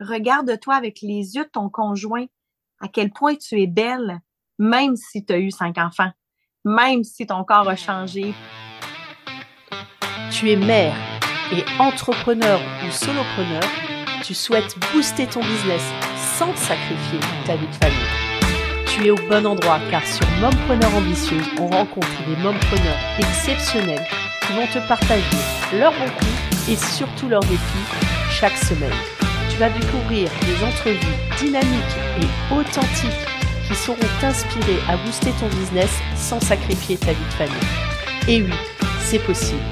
regarde-toi avec les yeux de ton conjoint, à quel point tu es belle, même si tu as eu cinq enfants, même si ton corps a changé. Tu es mère et entrepreneur ou solopreneur, tu souhaites booster ton business sans sacrifier ta vie de famille. Tu es au bon endroit car sur Mompreneur Ambitieuse, on rencontre des mompreneurs exceptionnels qui vont te partager leurs bons coups et surtout leurs défis chaque semaine. Tu vas découvrir des entrevues dynamiques et authentiques qui sauront t'inspirer à booster ton business sans sacrifier ta vie de famille. Et oui, c'est possible.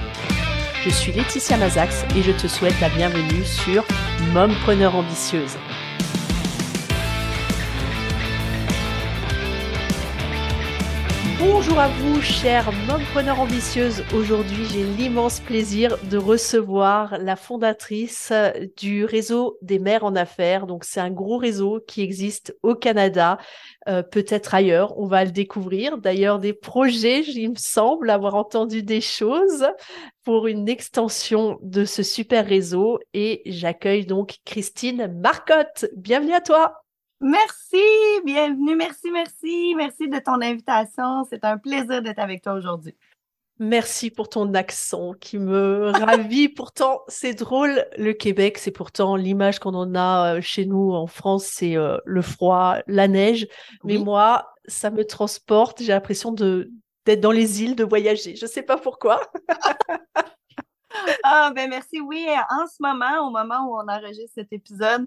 Je suis Laetitia Mazax et je te souhaite la bienvenue sur Mompreneur Ambitieuse. Bonjour à vous, chers mompreneurs ambitieuses. Aujourd'hui, j'ai l'immense plaisir de recevoir la fondatrice du réseau des mères en affaires. Donc, c'est un gros réseau qui existe au Canada, euh, peut-être ailleurs. On va le découvrir. D'ailleurs, des projets, il me semble avoir entendu des choses pour une extension de ce super réseau. Et j'accueille donc Christine Marcotte. Bienvenue à toi. Merci, bienvenue, merci, merci, merci de ton invitation. C'est un plaisir d'être avec toi aujourd'hui. Merci pour ton accent qui me ravit. pourtant, c'est drôle. Le Québec, c'est pourtant l'image qu'on en a euh, chez nous en France, c'est euh, le froid, la neige. Mais moi, ça me transporte. J'ai l'impression de d'être dans les îles, de voyager. Je ne sais pas pourquoi. ah ben merci. Oui, en ce moment, au moment où on enregistre cet épisode,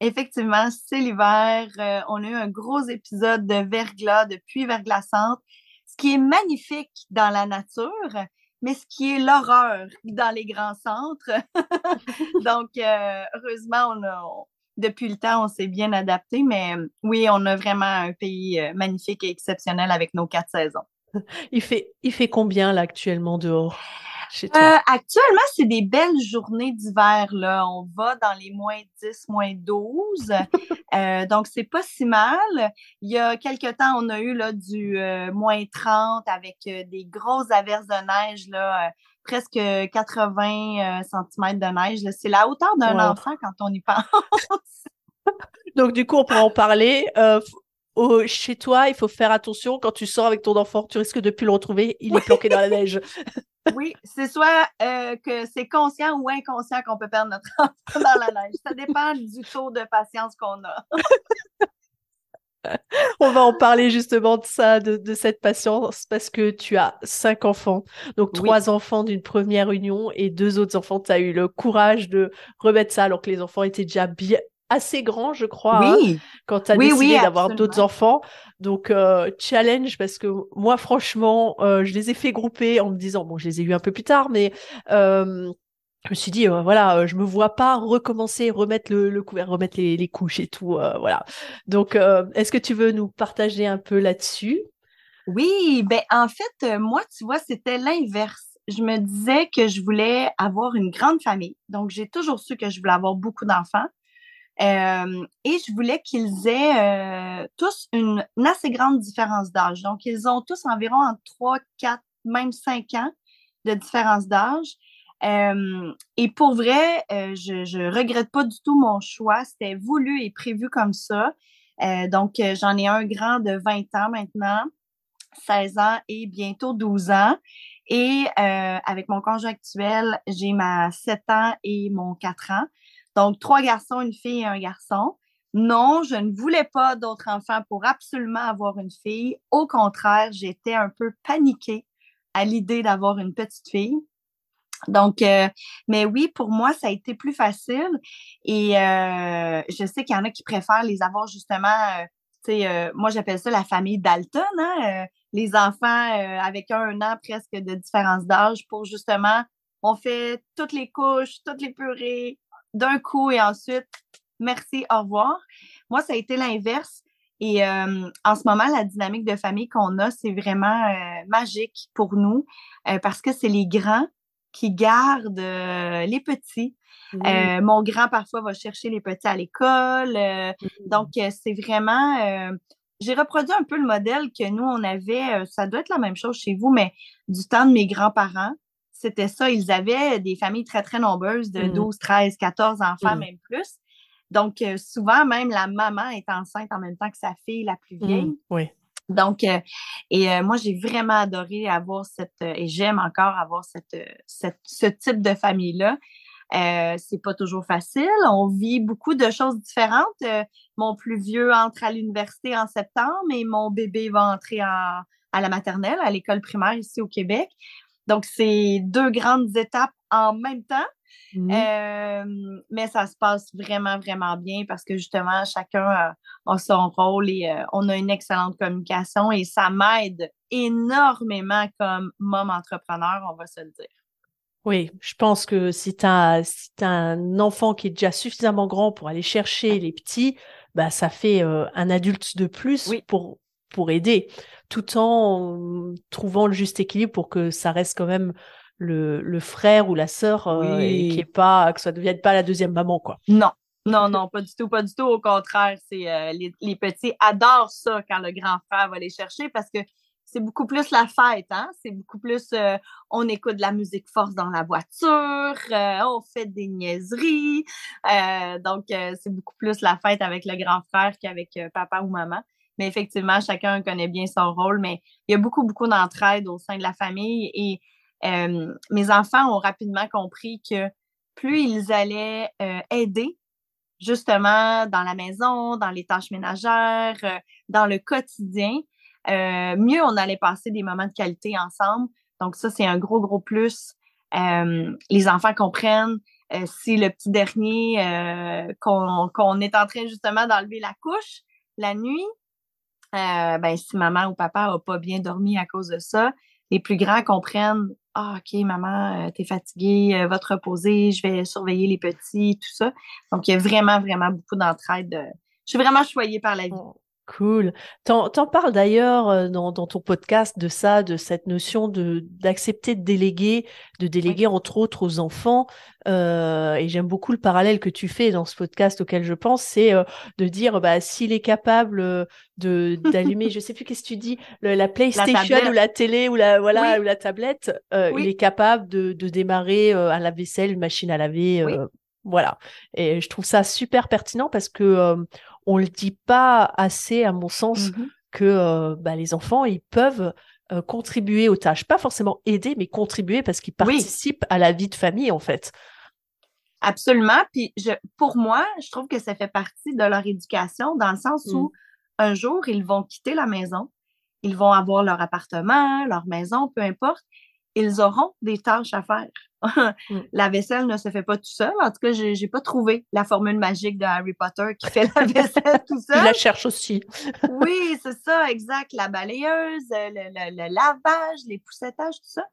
Effectivement, c'est l'hiver. Euh, on a eu un gros épisode de verglas, de pluie verglaçante, ce qui est magnifique dans la nature, mais ce qui est l'horreur dans les grands centres. Donc, euh, heureusement, on depuis le temps, on s'est bien adapté, mais oui, on a vraiment un pays euh, magnifique et exceptionnel avec nos quatre saisons. Il fait, il fait combien là actuellement dehors? Euh, actuellement, c'est des belles journées d'hiver. Là. On va dans les moins 10, moins 12. euh, donc, c'est pas si mal. Il y a quelques temps, on a eu là, du euh, moins 30 avec des grosses averses de neige, là, presque 80 cm de neige. C'est la hauteur d'un enfant quand on y pense. donc, du coup, on pourra en parler. Chez toi, il faut faire attention quand tu sors avec ton enfant, tu risques de plus le retrouver, il est planqué dans la neige. Oui, c'est soit euh, que c'est conscient ou inconscient qu'on peut perdre notre enfant dans la neige. Ça dépend du taux de patience qu'on a. On va en parler justement de ça, de, cette patience, parce que tu as cinq enfants. Donc, trois enfants d'une première union et deux autres enfants. Tu as eu le courage de remettre ça alors que les enfants étaient déjà bien, assez grand, je crois, hein, oui. quand tu as décidé d'avoir d'autres enfants. Donc, euh, challenge, parce que moi, franchement, euh, je les ai fait grouper en me disant, bon, je les ai eu un peu plus tard, mais euh, je me suis dit, voilà, je me vois pas recommencer, remettre le, couvert, remettre les, couches et tout, voilà. Donc, est-ce que tu veux nous partager un peu là-dessus? Oui, ben en fait, moi, tu vois, c'était l'inverse je me disais que je voulais avoir une grande famille. Donc, j'ai toujours su que je voulais avoir beaucoup d'enfants et je voulais qu'ils aient tous une, assez grande différence d'âge. Donc, ils ont tous environ entre 3, 4, même 5 ans de différence d'âge. et pour vrai, je ne regrette pas du tout mon choix. C'était voulu et prévu comme ça. donc, j'en ai un grand de 20 ans maintenant, 16 ans et bientôt 12 ans. Et avec mon conjoint actuel, j'ai ma 7 ans et mon 4 ans. Donc, trois garçons, une fille et un garçon. Non, je ne voulais pas d'autres enfants pour absolument avoir une fille. Au contraire, j'étais un peu paniquée à l'idée d'avoir une petite fille. Donc, euh, mais oui, pour moi, ça a été plus facile. Et euh, je sais qu'il y en a qui préfèrent les avoir justement, euh, tu sais, moi j'appelle ça la famille Dalton, hein, les enfants avec un an presque de différence d'âge pour justement, on fait toutes les couches, toutes les purées, d'un coup et ensuite, merci, au revoir. Moi, ça a été l'inverse. Et euh, en ce moment, la dynamique de famille qu'on a, c'est vraiment euh, magique pour nous euh, parce que c'est les grands qui gardent les petits. mon grand, parfois, va chercher les petits à l'école. Mmh. Donc, c'est vraiment... j'ai reproduit un peu le modèle que nous, on avait. ça doit être la même chose chez vous, mais du temps de mes grands-parents c'était ça. Ils avaient des familles très, très nombreuses de 12, 13, 14 enfants, mmh. même plus. Donc, souvent, même la maman est enceinte en même temps que sa fille, la plus vieille. Mmh, oui. Donc, et moi, j'ai vraiment adoré avoir cette, et j'aime encore avoir cette, ce type de famille-là. Euh, c'est pas toujours facile. On vit beaucoup de choses différentes. mon plus vieux entre à l'université en septembre et mon bébé va entrer à la maternelle, à l'école primaire ici au Québec. Donc, c'est deux grandes étapes en même temps. Mmh. mais ça se passe vraiment, vraiment bien parce que justement, chacun a, son rôle et on a une excellente communication et ça m'aide énormément comme mom entrepreneur, on va se le dire. Oui, je pense que si tu as, un enfant qui est déjà suffisamment grand pour aller chercher les petits, bah, ça fait un adulte de plus pour, pour aider, tout en trouvant le juste équilibre pour que ça reste quand même le, le frère ou la sœur et qui est pas, que ça ne devienne pas la deuxième maman, quoi. Non. Non, non, pas du tout, pas du tout. Au contraire, c'est les, les, petits adorent ça quand le grand frère va les chercher parce que c'est beaucoup plus la fête, hein? C'est beaucoup plus euh, on écoute de la musique forte dans la voiture, euh, on fait des niaiseries. Euh, donc, c'est beaucoup plus la fête avec le grand frère qu'avec papa ou maman. Mais effectivement, chacun connaît bien son rôle, mais il y a beaucoup, beaucoup d'entraide au sein de la famille. Et mes enfants ont rapidement compris que plus ils allaient aider, justement, dans la maison, dans les tâches ménagères, dans le quotidien, euh, mieux on allait passer des moments de qualité ensemble. Donc ça, c'est un gros, gros plus. Euh, les enfants comprennent euh, si le petit dernier, qu'on est en train justement d'enlever la couche la nuit, ben, si maman ou papa n'a pas bien dormi à cause de ça, les plus grands comprennent Ah, OK, maman, t'es fatiguée, va te reposer, je vais surveiller les petits, tout ça. Donc, il y a vraiment, vraiment beaucoup d'entraide. Je suis vraiment choyée par la vie. Cool. T'en, en parles d'ailleurs euh, dans, dans, ton podcast de ça, de cette notion de d'accepter de déléguer, de déléguer entre autres aux enfants. Euh, et j'aime beaucoup le parallèle que tu fais dans ce podcast auquel je pense, c'est euh, de dire bah s'il est capable de d'allumer, je sais plus qu'est-ce que tu dis, la PlayStation ou la télé ou la voilà ou la tablette, il est capable de, de démarrer à la vaisselle, une machine à laver. Voilà. Et je trouve ça super pertinent parce que on le dit pas assez, à mon sens, mmh que euh, bah, les enfants, ils peuvent euh, contribuer aux tâches. Pas forcément aider, mais contribuer parce qu'ils participent à la vie de famille, en fait. Absolument. Puis je, pour moi, je trouve que ça fait partie de leur éducation dans le sens où mmh. un jour, ils vont quitter la maison, ils vont avoir leur appartement, leur maison, peu importe. Ils auront des tâches à faire. Mm. la vaisselle ne se fait pas tout seul. En tout cas, je n'ai pas trouvé la formule magique de Harry Potter qui fait la vaisselle tout seul. Il la cherche aussi. oui, c'est ça, exact. La balayeuse, le, lavage, les poussettages, tout ça.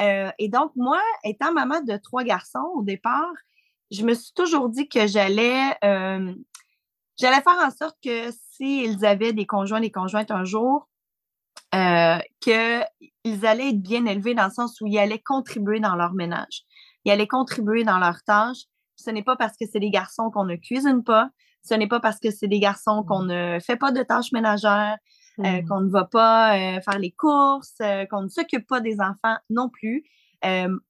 Euh, et donc, moi, étant maman de trois garçons au départ, je me suis toujours dit que j'allais euh, j'allais faire en sorte que s'ils avaient des conjoints, des conjointes un jour, euh, qu'ils allaient être bien élevés dans le sens où ils allaient contribuer dans leur ménage. Ils allaient contribuer dans leurs tâches. Ce n'est pas parce que c'est des garçons qu'on ne cuisine pas. Ce n'est pas parce que c'est des garçons qu'on ne fait pas de tâches ménagères, euh, mmh. qu'on ne va pas euh, faire les courses, qu'on ne s'occupe pas des enfants non plus.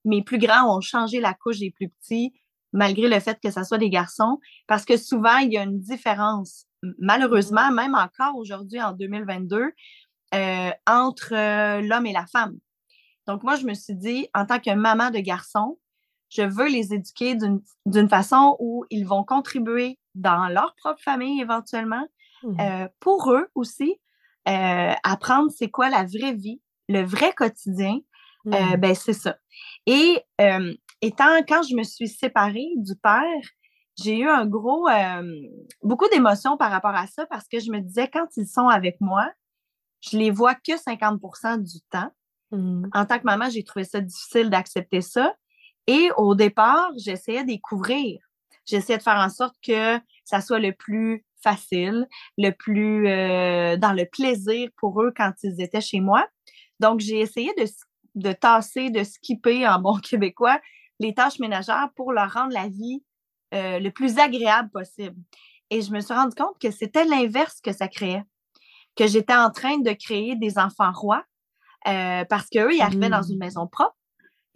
mes plus grands ont changé la couche des plus petits, malgré le fait que ce soit des garçons, parce que souvent, il y a une différence. Malheureusement, même encore aujourd'hui, en 2022, euh, entre euh, l'homme et la femme. Donc, moi, je me suis dit, en tant que maman de garçon, je veux les éduquer d'une façon où ils vont contribuer dans leur propre famille éventuellement, mmh euh, pour eux aussi, apprendre c'est quoi la vraie vie, le vrai quotidien, mmh ben c'est ça. Et étant, quand je me suis séparée du père, j'ai eu un gros, beaucoup d'émotions par rapport à ça parce que je me disais, quand ils sont avec moi, je les vois que 50% du temps. Mmh. En tant que maman, j'ai trouvé ça difficile d'accepter ça. Et au départ, j'essayais de découvrir. J'essayais de faire en sorte que ça soit le plus facile, le plus euh, dans le plaisir pour eux quand ils étaient chez moi. Donc, j'ai essayé de, de tasser, de skipper en bon québécois les tâches ménagères pour leur rendre la vie euh, le plus agréable possible. Et je me suis rendu compte que c'était l'inverse que ça créait que j'étais en train de créer des enfants rois euh, parce qu'eux, ils arrivaient dans une mmh. maison propre.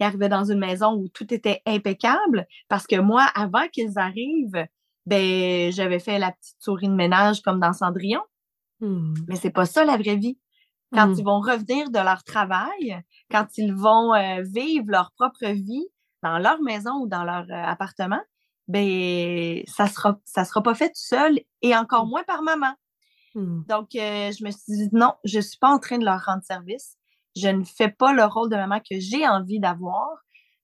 Ils arrivaient dans une maison où tout était impeccable parce que moi, avant qu'ils arrivent, ben, j'avais fait la petite souris de ménage comme dans Cendrillon. Hmm. Mais c'est pas ça la vraie vie. Quand Hmm. ils vont revenir de leur travail, quand ils vont euh, vivre leur propre vie dans leur maison ou dans leur euh, appartement, ben ça sera ça sera pas fait tout seul et encore moins par maman. Hmm. Donc euh, je me suis dit non, je suis pas en train de leur rendre service. Je ne fais pas le rôle de maman que j'ai envie d'avoir,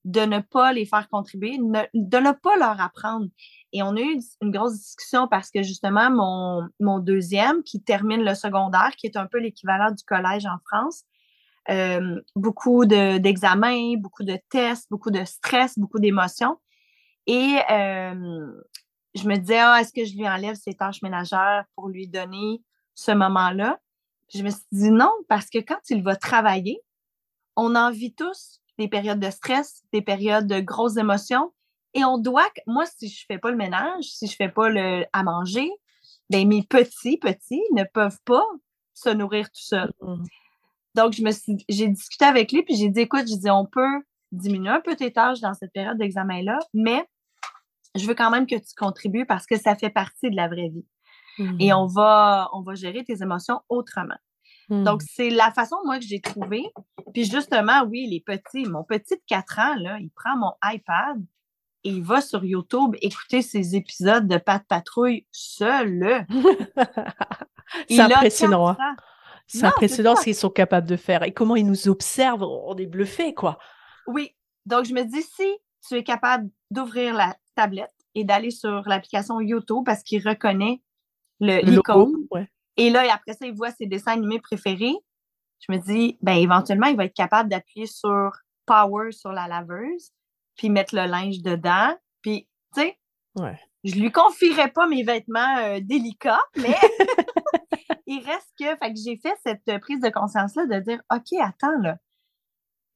de ne pas les faire contribuer, ne- de ne pas leur apprendre. Et on a eu une grosse discussion parce que justement, mon, mon deuxième, qui termine le secondaire, qui est un peu l'équivalent du collège en France, euh, beaucoup de- d'examens, beaucoup de tests, beaucoup de stress, beaucoup d'émotions. Et euh, je me disais, ah, est-ce que je lui enlève ses tâches ménagères pour lui donner ce moment-là? Je me suis dit non, parce que quand il va travailler, on en vit tous des périodes de stress, des périodes de grosses émotions. Et on doit, moi, si je fais pas le ménage, si je fais pas le à manger, ben mes petits, petits ne peuvent pas se nourrir tout seuls. Hmm. Donc, je me suis, j'ai discuté avec lui, puis j'ai dit, écoute, j'ai dit, on peut diminuer un peu tes tâches dans cette période d'examen-là, mais je veux quand même que tu contribues parce que ça fait partie de la vraie vie. Et on va, on va gérer tes émotions autrement. Donc, c'est la façon, moi, que j'ai trouvé. Puis justement, oui, les petits, mon petit de 4 ans, là, il prend mon iPad et il va sur YouTube écouter ses épisodes de Pat Patrouille seul. c'est impressionnant. C'est impressionnant ce qu'ils sont capables de faire et comment ils nous observent. On est bluffés, quoi. Oui. Donc, je me dis, si tu es capable d'ouvrir la tablette et d'aller sur l'application YouTube parce qu'il reconnaît l'icône, ouais. et là, et après ça, il voit ses dessins animés préférés, je me dis, ben, éventuellement, il va être capable d'appuyer sur Power sur la laveuse, puis mettre le linge dedans. Puis, tu sais, Ouais. je lui confierais pas mes vêtements euh, délicats, mais il reste que, fait que j'ai fait cette prise de conscience-là de dire, OK, attends, là,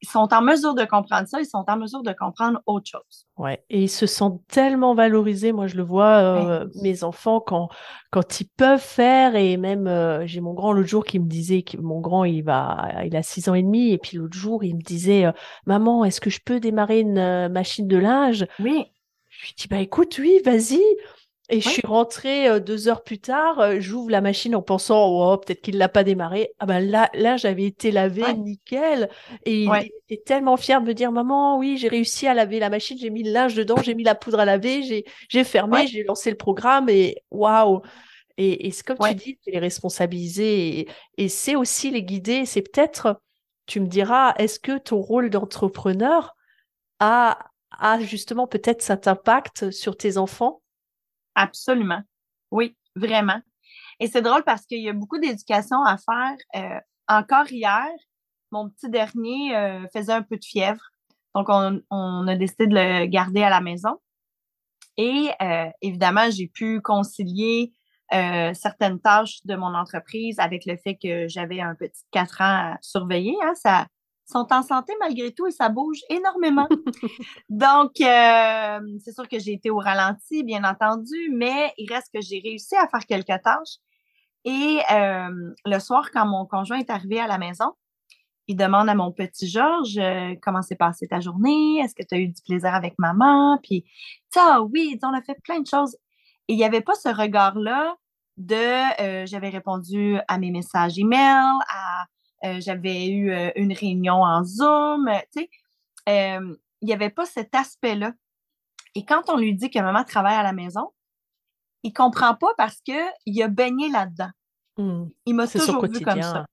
sont en mesure de comprendre ça, ils sont en mesure de comprendre autre chose. Ouais, et ils se sentent tellement valorisés. Moi, je le vois, euh, mes enfants, quand, quand ils peuvent faire, et même, euh, j'ai mon grand l'autre jour qui me disait que mon grand, il va, il a six ans et demi, et puis l'autre jour, il me disait, euh, Maman, est-ce que je peux démarrer une machine de linge? Oui, Je lui dis, bah écoute, oui, vas-y. Et je suis rentrée euh, deux heures plus tard, euh, j'ouvre la machine en pensant, oh, peut-être qu'il l'a pas démarré. Ah ben là, là, j'avais été lavé Ouais. nickel. Et il était tellement fier de me dire, maman, oui, j'ai réussi à laver la machine, j'ai mis le linge dedans, j'ai mis la poudre à laver, j'ai, fermé, j'ai lancé le programme et waouh. Et, et c'est comme tu dis, c'est les responsabiliser et, et c'est aussi les guider. C'est peut-être, tu me diras, est-ce que ton rôle d'entrepreneur a, a justement peut-être cet impact sur tes enfants? Absolument. Oui, vraiment. Et c'est drôle parce qu'il y a beaucoup d'éducation à faire. Euh, encore hier, mon petit dernier euh, faisait un peu de fièvre. Donc, on, a décidé de le garder à la maison. Et euh, évidemment, j'ai pu concilier certaines tâches de mon entreprise avec le fait que j'avais un petit 4 ans à surveiller. Hein, ça, sont en santé malgré tout et ça bouge énormément. Donc, euh, c'est sûr que j'ai été au ralenti, bien entendu, mais il reste que j'ai réussi à faire quelques tâches. Et euh, le soir, quand mon conjoint est arrivé à la maison, il demande à mon petit Georges euh, comment s'est passée ta journée, est-ce que tu as eu du plaisir avec maman, puis ça, oui, on a fait plein de choses. Et il n'y avait pas ce regard-là de j'avais répondu à mes messages email, à j'avais eu euh, une réunion en Zoom, euh, tu sais, euh, il n'y avait pas cet aspect-là. Et quand on lui dit que maman travaille à la maison, il comprend pas parce que il a baigné là-dedans. Hmm. Il m'a toujours vu comme ça.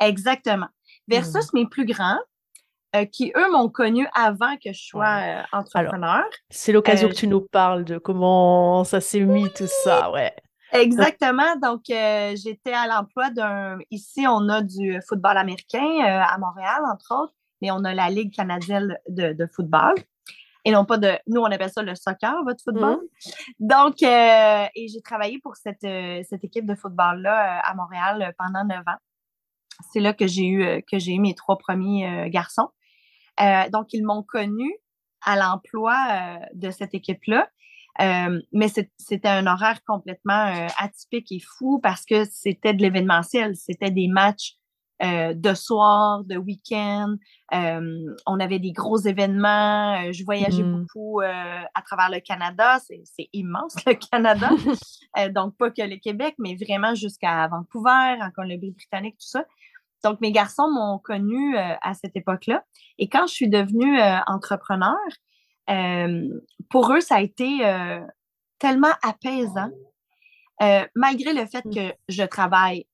Exactement. Versus mes plus grands, euh, qui eux m'ont connu avant que je sois euh, entrepreneur. C'est l'occasion Euh, que tu nous parles de comment ça s'est mis tout ça, ouais. Exactement. Donc, euh, j'étais à l'emploi d'un. Ici, on a du football américain euh, à Montréal, entre autres, mais on a la Ligue canadienne de, de football. Et non pas de. Nous, on appelle ça le soccer, votre football. Donc, euh, et j'ai travaillé pour cette, euh, cette équipe de football-là euh, à Montréal euh, pendant neuf ans. C'est là que j'ai eu, que j'ai eu mes trois premiers garçons. Euh, donc, ils m'ont connu à l'emploi de cette équipe-là. Euh, mais c'était un horaire complètement euh, atypique et fou parce que c'était de l'événementiel. C'était des matchs euh, de soir, de week-end. On avait des gros événements. Je voyageais mmh. beaucoup à travers le Canada. C'est immense, le Canada. donc, pas que le Québec, mais vraiment jusqu'à Vancouver, en Colombie-Britannique, tout ça. Donc, mes garçons m'ont connue à cette époque-là. Et quand je suis devenue entrepreneur, pour eux, ça a été tellement apaisant, malgré le fait mmh. que je travaille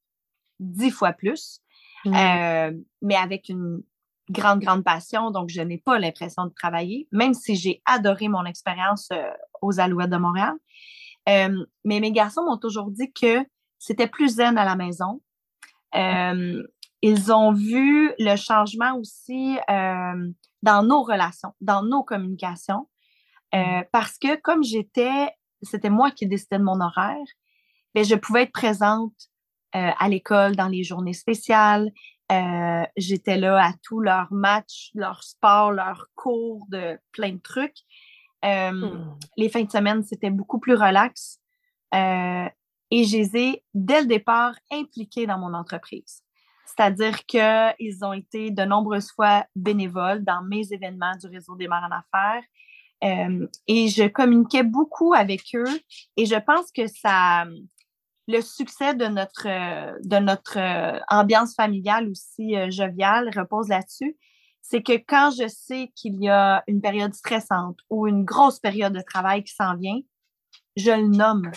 dix fois plus, mmh. euh, mais avec une grande, grande passion. Donc, je n'ai pas l'impression de travailler, même si j'ai adoré mon expérience euh, aux Alouettes de Montréal. Euh, mais mes garçons m'ont toujours dit que c'était plus zen à la maison. Ils ont vu le changement aussi dans nos relations, dans nos communications, mmh. parce que comme j'étais, c'était moi qui décidais de mon horaire, mais ben, je pouvais être présente euh, à l'école dans les journées spéciales. Euh, j'étais là à tous leurs matchs, leurs sports, leurs cours de plein de trucs. Euh, hmm. Les fins de semaine, c'était beaucoup plus relax. et je les ai, dès le départ, impliqués dans mon entreprise. C'est-à-dire qu'ils ont été de nombreuses fois bénévoles dans mes événements du réseau des mères en affaires. et je communiquais beaucoup avec eux et je pense que ça, le succès de notre, euh, de notre euh, ambiance familiale aussi euh, joviale repose là-dessus. C'est que quand je sais qu'il y a une période stressante ou une grosse période de travail qui s'en vient, je le nomme.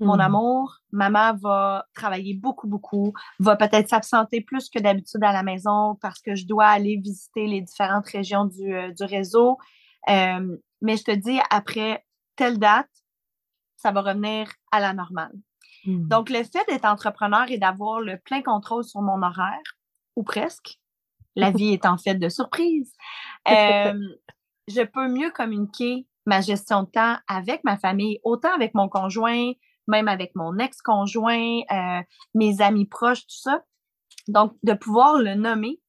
Mon hmm. amour, maman va travailler beaucoup, beaucoup, va peut-être s'absenter plus que d'habitude à la maison parce que je dois aller visiter les différentes régions du, du réseau. mais je te dis, après telle date, ça va revenir à la normale. Hmm. Donc, le fait d'être entrepreneur et d'avoir le plein contrôle sur mon horaire, ou presque, la vie est en fait de surprise, euh, je peux mieux communiquer ma gestion de temps avec ma famille, autant avec mon conjoint, même avec mon ex-conjoint, euh, mes amis proches, tout ça. Donc, de pouvoir le nommer,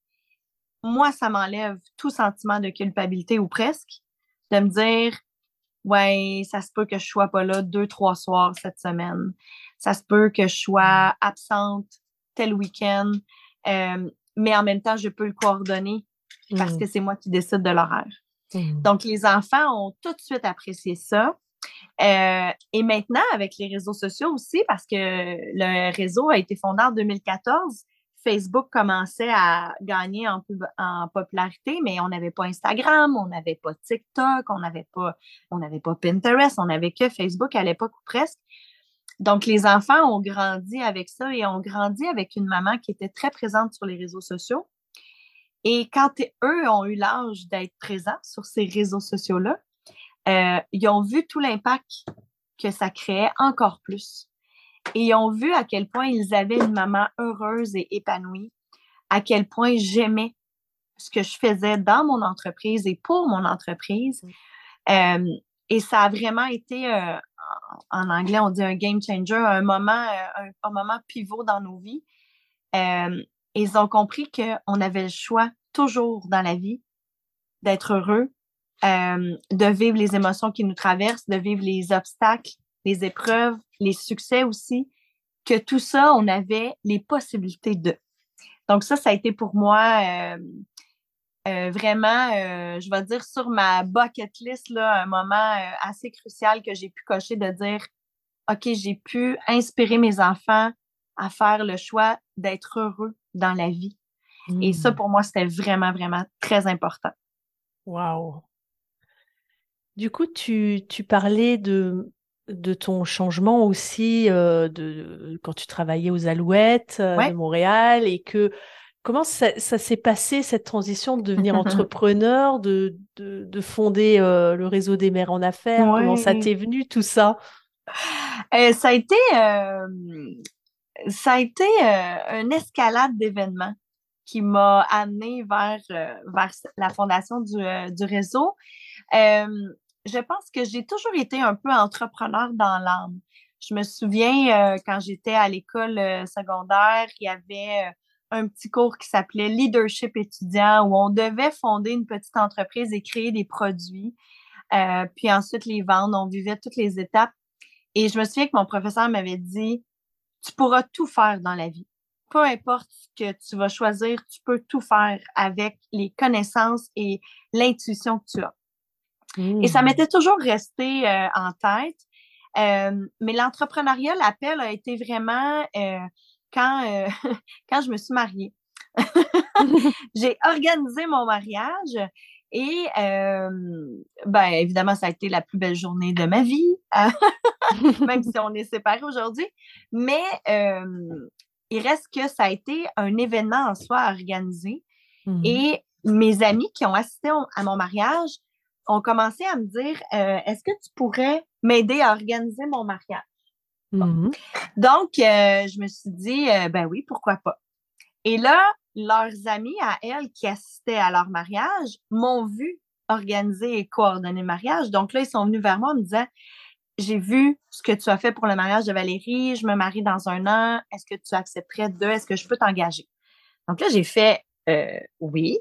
moi, ça m'enlève tout sentiment de culpabilité ou presque, de me dire, ouais, ça se peut que je sois pas là deux, trois soirs cette semaine. Ça se peut que je sois mmh. absente tel week-end. Euh, mais en même temps, je peux le coordonner parce mmh. que c'est moi qui décide de l'horaire. Mmh. Donc, les enfants ont tout de suite apprécié ça. Euh, et maintenant, avec les réseaux sociaux aussi, parce que le réseau a été fondé en 2014, Facebook commençait à gagner en, popularité, mais on n'avait pas Instagram, on n'avait pas TikTok, on n'avait pas, on n'avait pas Pinterest, on n'avait que Facebook à l'époque ou presque. Donc, les enfants ont grandi avec ça et ont grandi avec une maman qui était très présente sur les réseaux sociaux. Et quand eux ont eu l'âge d'être présents sur ces réseaux sociaux-là, euh, ils ont vu tout l'impact que ça créait encore plus et ils ont vu à quel point ils avaient une maman heureuse et épanouie, à quel point j'aimais ce que je faisais dans mon entreprise et pour mon entreprise. Euh, et ça a vraiment été, euh, en anglais, on dit un game changer, un moment, euh, un, moment pivot dans nos vies. ils ont compris qu'on avait le choix toujours dans la vie d'être heureux, de vivre les émotions qui nous traversent, de vivre les obstacles, les épreuves, les succès aussi, que tout ça, on avait les possibilités de. Donc ça, ça a été pour moi euh, euh, vraiment, euh, je vais dire, sur ma bucket list, là, un moment assez crucial que j'ai pu cocher de dire, OK, j'ai pu inspirer mes enfants à faire le choix d'être heureux dans la vie. Et ça, mmh. pour moi, c'était vraiment, vraiment très important. Wow. Du coup, tu, tu parlais de de ton changement aussi euh, de quand tu travaillais aux Alouettes euh, de Montréal et que comment ça, s'est passé cette transition de devenir entrepreneur, de, de, fonder euh, le réseau des mères en affaires, comment ça t'est venu tout ça? Ça a été ça a été une escalade d'événements qui m'a amené vers, vers la fondation du, du réseau je pense que j'ai toujours été un peu entrepreneur dans l'âme. Je me souviens euh, quand j'étais à l'école euh, secondaire, il y avait euh, un petit cours qui s'appelait Leadership étudiant où on devait fonder une petite entreprise et créer des produits, puis ensuite les vendre. On vivait toutes les étapes. Et je me souviens que mon professeur m'avait dit, tu pourras tout faire dans la vie. peu importe ce que tu vas choisir, tu peux tout faire avec les connaissances et l'intuition que tu as. Et ça mmh. m'était toujours resté euh, en tête. Euh, mais l'entrepreneuriat, l'appel a été vraiment euh, quand, quand je me suis mariée. J'ai organisé mon mariage et ben, évidemment, ça a été la plus belle journée de ma vie, même si on est séparés aujourd'hui. Mais il reste que ça a été un événement en soi à organiser. Mmh et mes amis qui ont assisté à mon mariage ont commencé à me dire Est-ce que tu pourrais m'aider à organiser mon mariage? Mmh Donc, je me suis dit Ben oui, pourquoi pas. Et là, leurs amis à elles qui assistaient à leur mariage m'ont vu organiser et coordonner le mariage. Donc là, ils sont venus vers moi en me disant J'ai vu ce que tu as fait pour le mariage de Valérie, je me marie dans un an, est-ce que tu accepterais de, est-ce que je peux t'engager? Donc là, j'ai fait euh, Oui,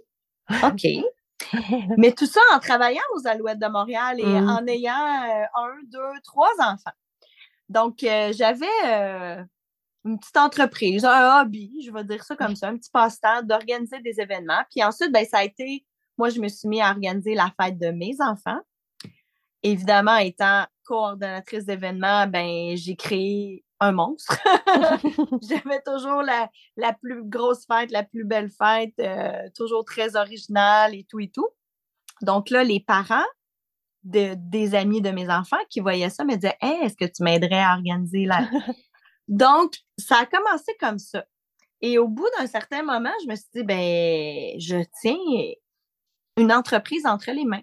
OK. Mais tout ça en travaillant aux Alouettes de Montréal et mmh. en ayant euh, un, deux, trois enfants. Donc, euh, j'avais une petite entreprise, un hobby, je vais dire ça comme ça, un petit passe-temps d'organiser des événements. Puis ensuite, ben, ça a été, moi, je me suis mis à organiser la fête de mes enfants. Évidemment, étant coordonnatrice d'événements, ben, j'ai créé un monstre. J'avais toujours la, la, plus grosse fête, la plus belle fête, euh, toujours très originale et tout et tout. Donc là, les parents de, des amis de mes enfants qui voyaient ça me disaient Hey, est-ce que tu m'aiderais à organiser la, Donc, ça a commencé comme ça. Et au bout d'un certain moment, je me suis dit, ben, je tiens une entreprise entre les mains.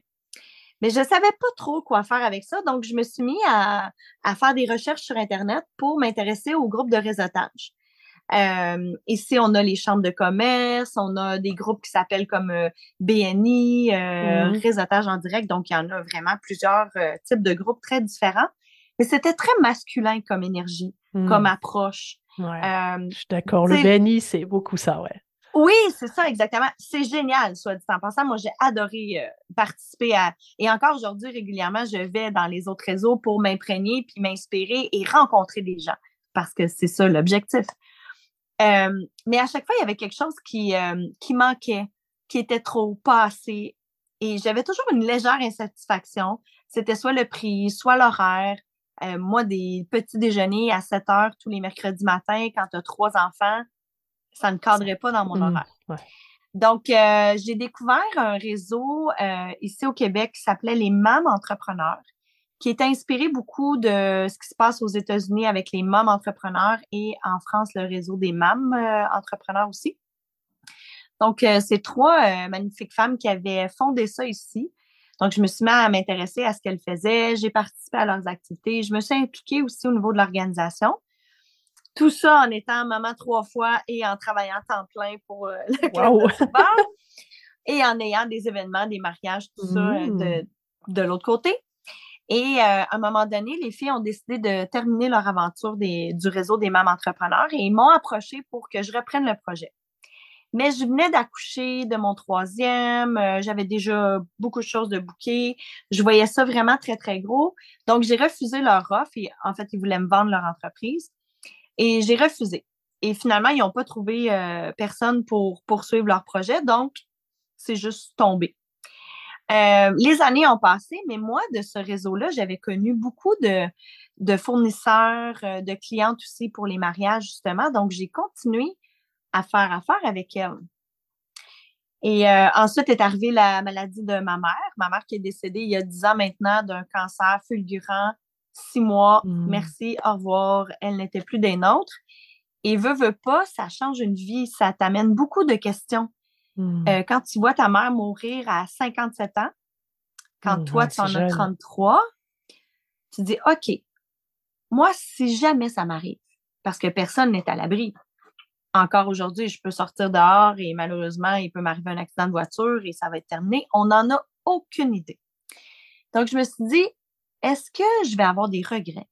Mais je ne savais pas trop quoi faire avec ça, donc je me suis mis à, faire des recherches sur Internet pour m'intéresser au groupe de réseautage. Euh, ici, on a les chambres de commerce, on a des groupes qui s'appellent comme euh, BNI, euh, mmh réseautage en direct, donc il y en a vraiment plusieurs types de groupes très différents. Mais c'était très masculin comme énergie, comme mmh. approche. je suis d'accord. Le BNI, c'est beaucoup ça, ouais. Oui, c'est ça, exactement. C'est génial, soit dit en passant. Moi, j'ai adoré participer à. Et encore aujourd'hui, régulièrement, je vais dans les autres réseaux pour m'imprégner, puis m'inspirer et rencontrer des gens, parce que c'est ça l'objectif. mais à chaque fois, il y avait quelque chose qui, qui manquait, qui était trop, pas assez. Et j'avais toujours une légère insatisfaction. C'était soit le prix, soit l'horaire, euh, moi, des petits déjeuners à 7 heures tous les mercredis matins quand tu as trois enfants, ça ne cadrait pas dans mon mmh, horaire. Donc, euh, j'ai découvert un réseau euh, ici au Québec qui s'appelait les MAM Entrepreneurs, qui est inspiré beaucoup de ce qui se passe aux États-Unis avec les MAM Entrepreneurs et en France, le réseau des MAM Entrepreneurs aussi. Donc, c'est trois magnifiques femmes qui avaient fondé ça ici. Donc, je me suis mis à m'intéresser à ce qu'elles faisaient. J'ai participé à leurs activités. Je me suis impliquée aussi au niveau de l'organisation. Tout ça en étant maman trois fois et en travaillant temps plein pour euh, le club de et en ayant des événements, des mariages, tout ça euh, mmh. de, l'autre côté. Et euh, à un moment donné, les filles ont décidé de terminer leur aventure du réseau des mamans entrepreneurs et ils m'ont approché pour que je reprenne le projet. Mais je venais d'accoucher de mon troisième, euh, j'avais déjà beaucoup de choses de bouquet. Je voyais ça vraiment très, très gros. Donc, j'ai refusé leur offre et en fait, ils voulaient me vendre leur entreprise. Et j'ai refusé. Et finalement, ils n'ont pas trouvé euh, personne pour poursuivre leur projet. Donc, c'est juste tombé. Euh, les années ont passé, mais moi, de ce réseau-là, j'avais connu beaucoup de, fournisseurs, de clientes aussi pour les mariages, justement. Donc, j'ai continué à faire affaire avec elle. Et euh, ensuite est arrivée la maladie de ma mère. Ma mère qui est décédée il y a dix ans maintenant d'un cancer fulgurant, six mois. Mmh. Merci, au revoir. Elle n'était plus des nôtres. Et veut, veut pas, ça change une vie. Ça t'amène beaucoup de questions. Mmh. Euh, quand tu vois ta mère mourir à 57 ans, quand mmh, toi, tu en as 33, tu dis, OK, moi, si jamais ça m'arrive, parce que personne n'est à l'abri, encore aujourd'hui, je peux sortir dehors et malheureusement, il peut m'arriver un accident de voiture et ça va être terminé. On n'en a aucune idée. Donc, je me suis dit, est-ce que je vais avoir des regrets?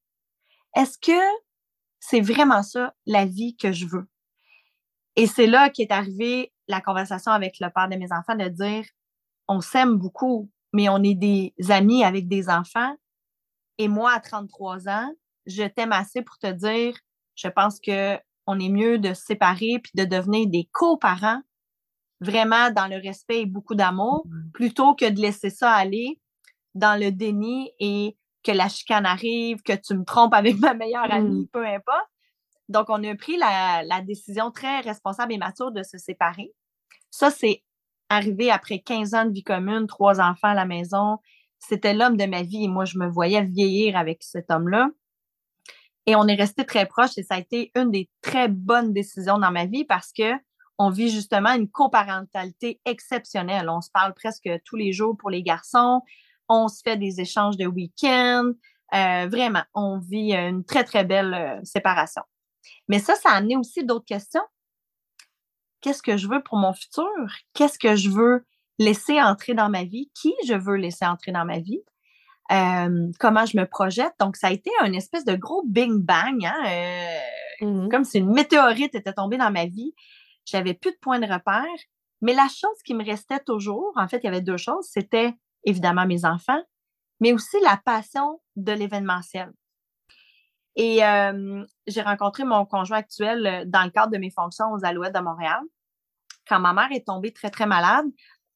Est-ce que c'est vraiment ça la vie que je veux? Et c'est là qu'est arrivée la conversation avec le père de mes enfants de dire, on s'aime beaucoup, mais on est des amis avec des enfants. Et moi, à 33 ans, je t'aime assez pour te dire, je pense que on est mieux de se séparer puis de devenir des coparents, vraiment dans le respect et beaucoup d'amour, mm. plutôt que de laisser ça aller dans le déni et que la chicane arrive, que tu me trompes avec ma meilleure amie, mm. peu importe. Donc, on a pris la, la, décision très responsable et mature de se séparer. Ça, c'est arrivé après 15 ans de vie commune, trois enfants à la maison. C'était l'homme de ma vie et moi, je me voyais vieillir avec cet homme-là. Et on est resté très proches et ça a été une des très bonnes décisions dans ma vie parce que on vit justement une coparentalité exceptionnelle. On se parle presque tous les jours pour les garçons. On se fait des échanges de week-end. Euh, vraiment, on vit une très, très belle euh, séparation. Mais ça, ça a amené aussi d'autres questions. Qu'est-ce que je veux pour mon futur? Qu'est-ce que je veux laisser entrer dans ma vie? Qui je veux laisser entrer dans ma vie? Euh, comment je me projette? Donc, ça a été un espèce de gros bing bang, hein, euh, mmh comme si une météorite était tombée dans ma vie. J'avais plus de points de repère. Mais la chose qui me restait toujours, en fait, il y avait deux choses. C'était évidemment mes enfants, mais aussi la passion de l'événementiel. Et euh, j'ai rencontré mon conjoint actuel dans le cadre de mes fonctions aux Alouettes de Montréal. Quand ma mère est tombée très, très malade,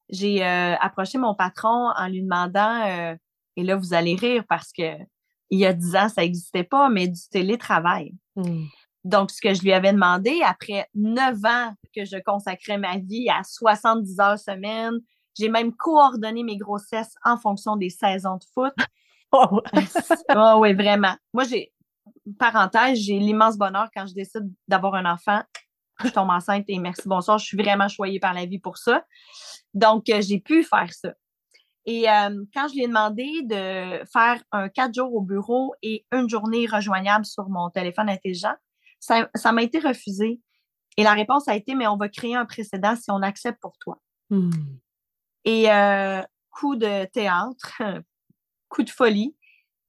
j'ai approché mon patron en lui demandant et là, vous allez rire parce que il y a dix ans, ça n'existait pas, mais du télétravail. Mmh. Donc, ce que je lui avais demandé, après neuf ans que je consacrais ma vie à 70 heures semaine, j'ai même coordonné mes grossesses en fonction des saisons de foot. Oh, oh oui, vraiment. Moi, j'ai, parenthèse, j'ai l'immense bonheur quand je décide d'avoir un enfant. Je tombe enceinte et merci, bonsoir. Je suis vraiment choyée par la vie pour ça. Donc, euh, j'ai pu faire ça. Et euh, quand je lui ai demandé de faire un quatre jours au bureau et une journée rejoignable sur mon téléphone intelligent, ça, m'a été refusé. Et la réponse a été, mais on va créer un précédent si on accepte pour toi. Hmm. Et euh, coup de théâtre, coup de folie,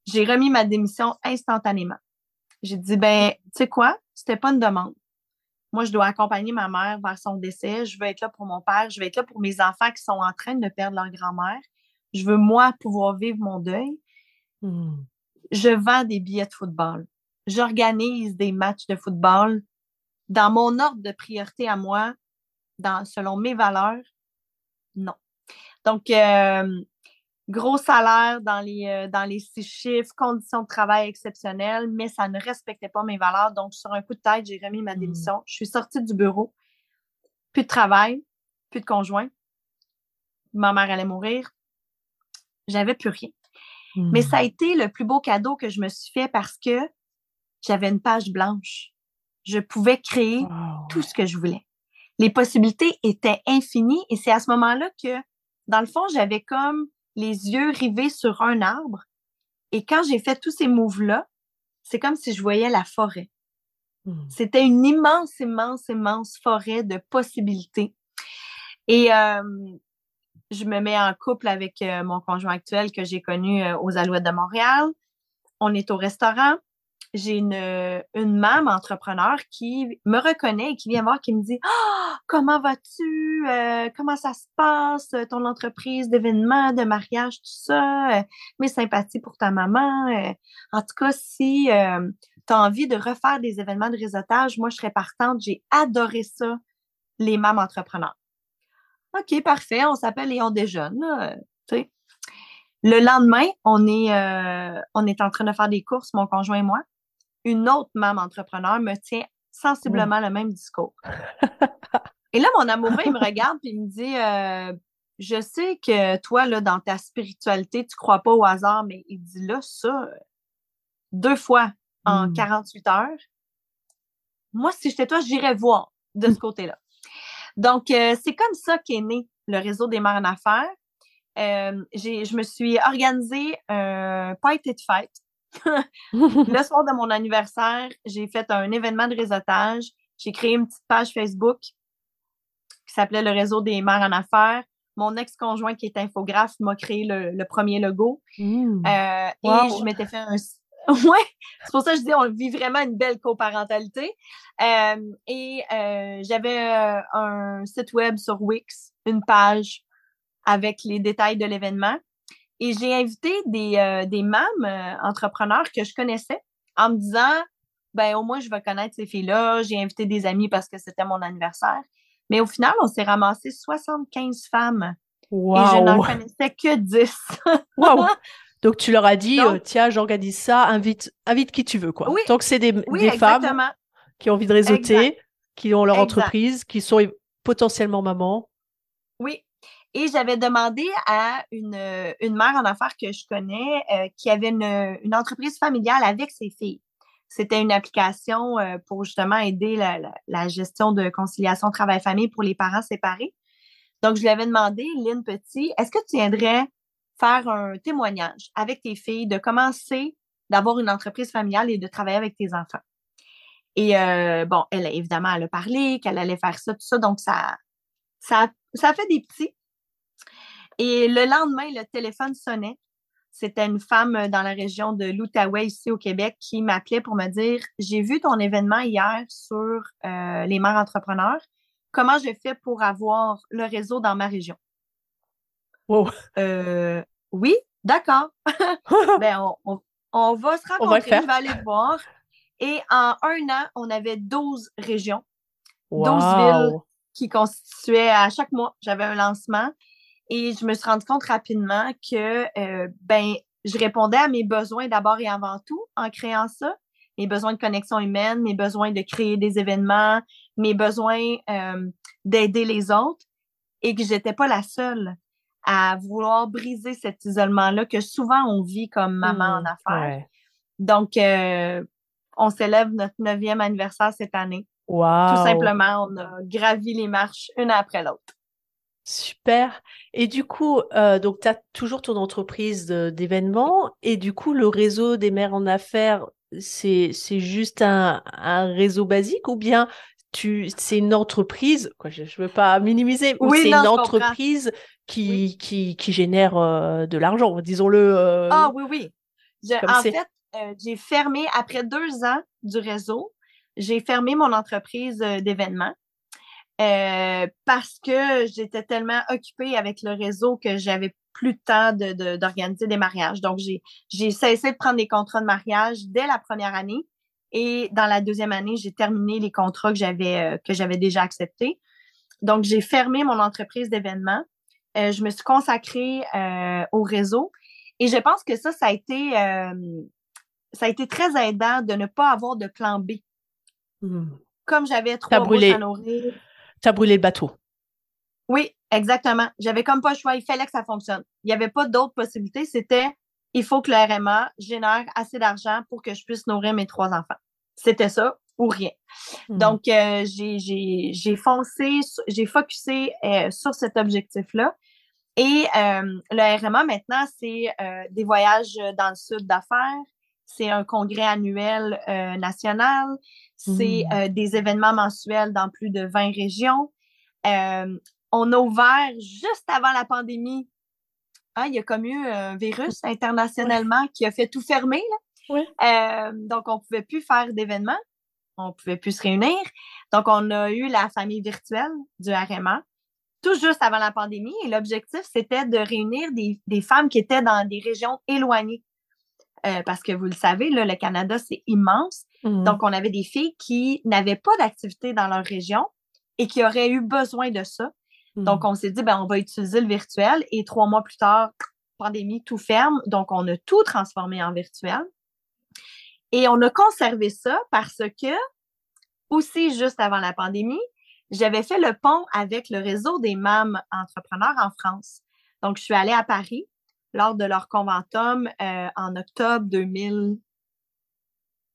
j'ai remis ma démission instantanément. J'ai dit, ben, tu sais quoi, c'était pas une demande. Moi, je dois accompagner ma mère vers son décès. Je veux être là pour mon père. Je veux être là pour mes enfants qui sont en train de perdre leur grand-mère. Je veux, moi, pouvoir vivre mon deuil. Hmm. Je vends des billets de football. J'organise des matchs de football dans mon ordre de priorité à moi, dans, selon mes valeurs. Non. Donc, euh, gros salaire dans les, euh, dans les six chiffres, conditions de travail exceptionnelles, mais ça ne respectait pas mes valeurs. Donc, sur un coup de tête, j'ai remis ma hmm. démission. Je suis sortie du bureau. Plus de travail, plus de conjoint. Ma mère allait mourir j'avais plus rien. Mais ça a été le plus beau cadeau que je me suis fait parce que j'avais une page blanche. Je pouvais créer tout ce que je voulais. Les possibilités étaient infinies et c'est à ce moment-là que, dans le fond, j'avais comme les yeux rivés sur un arbre. Et quand j'ai fait tous ces moves-là, c'est comme si je voyais la forêt. Mmh. C'était une immense, immense, immense forêt de possibilités. Et euh, je me mets en couple avec euh, mon conjoint actuel que j'ai connu euh, aux Alouettes de Montréal. On est au restaurant. J'ai une, une maman entrepreneur qui me reconnaît et qui vient voir, qui me dit Ah, comment vas-tu? Euh, comment ça se passe, ton entreprise d'événements, de mariage, tout ça? mes sympathies pour ta maman? en tout cas, si tu as envie de refaire des événements de réseautage, moi, je serais partante. J'ai adoré ça, les mamans entrepreneurs. OK, parfait, on s'appelle et on déjeune. le lendemain, on est, euh, on est en train de faire des courses, mon conjoint et moi. Une autre maman entrepreneur me tient sensiblement le même discours. et là, mon amoureux, il me regarde et il me dit euh, Je sais que toi, là, dans ta spiritualité, tu crois pas au hasard, mais il dit là, ça, deux fois en 48 hmm. heures. Moi, si j'étais toi, j'irais voir de ce côté-là. Donc, euh, c'est comme ça qu'est né le réseau des mères en affaires. Euh, je me suis organisée un party de fête. le soir de mon anniversaire, j'ai fait un événement de réseautage. J'ai créé une petite page Facebook qui s'appelait le réseau des mères en affaires. Mon ex-conjoint qui est infographe m'a créé le, premier logo. Mmh. Euh, et je m'étais fait un, Ouais, c'est pour ça que je dis on vit vraiment une belle coparentalité. Euh, et euh, j'avais euh, un site web sur Wix, une page avec les détails de l'événement. Et j'ai invité des, des mâmes entrepreneurs que je connaissais en me disant ben au moins, je vais connaître ces filles-là. J'ai invité des amis parce que c'était mon anniversaire. Mais au final, on s'est ramassé 75 femmes. Wow. Et je n'en connaissais que 10. wow. Donc, tu leur as dit, euh, tiens, j'organise ça, invite, invite qui tu veux, quoi. Oui. Donc, c'est des, Oui, des femmes qui ont envie de réseauter, qui ont leur Exact. entreprise, qui sont potentiellement mamans. Oui. Et j'avais demandé à une, une mère en affaires que je connais euh, qui avait une, une entreprise familiale avec ses filles. C'était une application euh, pour justement aider la, la- gestion de conciliation travail-famille pour les parents séparés. Donc, je lui avais demandé, Lynn Petit, est-ce que tu viendrais faire un témoignage avec tes filles de commencer d'avoir une entreprise familiale et de travailler avec tes enfants? Et euh, bon, elle, évidemment, elle a parlé qu'elle allait faire ça, tout ça. Donc, ça, ça, ça a fait des petits. Et le lendemain, le téléphone sonnait. C'était une femme dans la région de l'Outaouais, ici au Québec, qui m'appelait pour me dire J'ai vu ton événement hier sur euh, les mères entrepreneurs. Comment je fais pour avoir le réseau dans ma région? Wow. Euh, oui, d'accord. ben, on, on- on va se On va le rencontrer, faire. je vais aller te voir. Et en un an, on avait 12 régions 12 Wow. qui constituaient à chaque mois, j'avais un lancement et je me suis rendu compte rapidement que euh, ben je répondais à mes besoins d'abord et avant tout en créant ça, mes besoins de connexion humaine, mes besoins de créer des événements, mes besoins euh, d'aider les autres et que j'étais pas la seule à vouloir briser cet isolement-là que souvent on vit comme maman en Hmm, affaires. ouais. Donc, euh, on célèbre notre neuvième anniversaire cette année. Wow. Tout simplement, on a gravi les marches une après l'autre. Super. Et du coup, euh, donc tu as toujours ton entreprise d'événements et du coup, le réseau des mères en affaires, c'est juste un, un réseau basique ou bien tu c'est une entreprise, quoi, je ne veux pas minimiser, ou Oui, c'est une entreprise qui, qui, qui génère euh, de l'argent, disons-le. euh, Ah oui, oui. Je- Comme en fait, euh, j'ai fermé, après deux ans du réseau, j'ai fermé mon entreprise euh, d'événements euh, parce que j'étais tellement occupée avec le réseau que j'avais plus de temps de- de- d'organiser des mariages. Donc, j'ai cessé de prendre des contrats de mariage dès la première année. Et dans la deuxième année, j'ai terminé les contrats que j'avais euh, que j'avais déjà acceptés. Donc, j'ai fermé mon entreprise d'événements. Euh, je me suis consacrée au réseau. Et je pense que ça, ça a été, ça a été très aidant de ne pas avoir de plan B. hmm. Comme j'avais trois bouches à nourrir. Brûlé le bateau. Oui, exactement. J'avais comme pas le choix. Il fallait que ça fonctionne. Il n'y avait pas d'autres possibilités. C'était, il faut que le RMA génère assez d'argent pour que je puisse nourrir mes trois enfants. C'était ça ou rien. Hmm. Donc, euh, j'ai- foncé, j'ai focusé euh, sur cet objectif-là. Et euh, le RMA, maintenant, c'est des voyages dans le sud d'affaires, c'est un congrès annuel national, c'est Mm. euh, des événements mensuels dans plus de 20 régions. Euh, on a ouvert juste avant la pandémie. Hein, il y a comme eu un virus internationalement qui a fait tout fermer. là. Oui. Euh, donc, on ne pouvait plus faire d'événements. On ne pouvait plus se réunir. Donc, on a eu la famille virtuelle du RMA tout juste avant la pandémie. Et l'objectif, c'était de réunir des, des femmes qui étaient dans des régions éloignées. Euh, parce que vous le savez, là, le Canada, c'est immense. Hmm. Donc, on avait des filles qui n'avaient pas d'activité dans leur région et qui auraient eu besoin de ça. Hmm. Donc, on s'est dit, ben, on va utiliser le virtuel et trois mois plus tard, pandémie, tout ferme. Donc, on a tout transformé en virtuel. Et on a conservé ça parce que, aussi juste avant la pandémie, j'avais fait le pont avec le réseau des MAM entrepreneurs en France. Donc, je suis allée à Paris lors de leur conventum euh, en octobre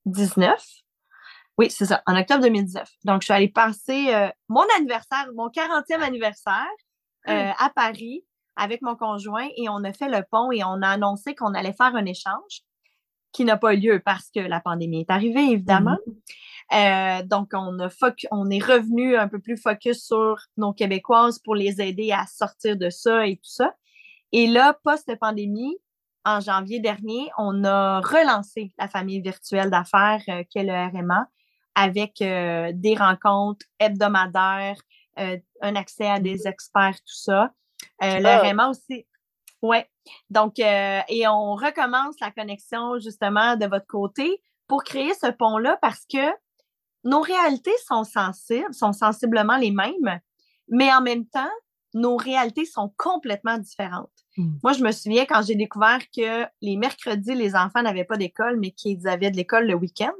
2019. Oui, c'est ça, en octobre 2019. Donc, je suis allée passer euh, mon anniversaire, mon 40e anniversaire euh, à Paris avec mon conjoint et on a fait le pont et on a annoncé qu'on allait faire un échange qui n'a pas lieu parce que la pandémie est arrivée, évidemment. Euh, donc, on, a foc- on est revenu un peu plus focus sur nos Québécoises pour les aider à sortir de ça et tout ça. Et là, post-pandémie, en janvier dernier, on a relancé la famille virtuelle d'affaires euh, qu'est le RMA avec euh, des rencontres hebdomadaires, euh, un accès à des experts, tout ça. Le. RMA aussi. Ouais. Donc, et on recommence la connexion justement de votre côté pour créer ce pont-là parce que nos réalités sont sensibles, sont sensiblement les mêmes, mais en même temps, nos réalités sont complètement différentes. Hmm. Moi, je me souviens quand j'ai découvert que les mercredis, les enfants n'avaient pas d'école, mais qu'ils avaient de l'école le week-end.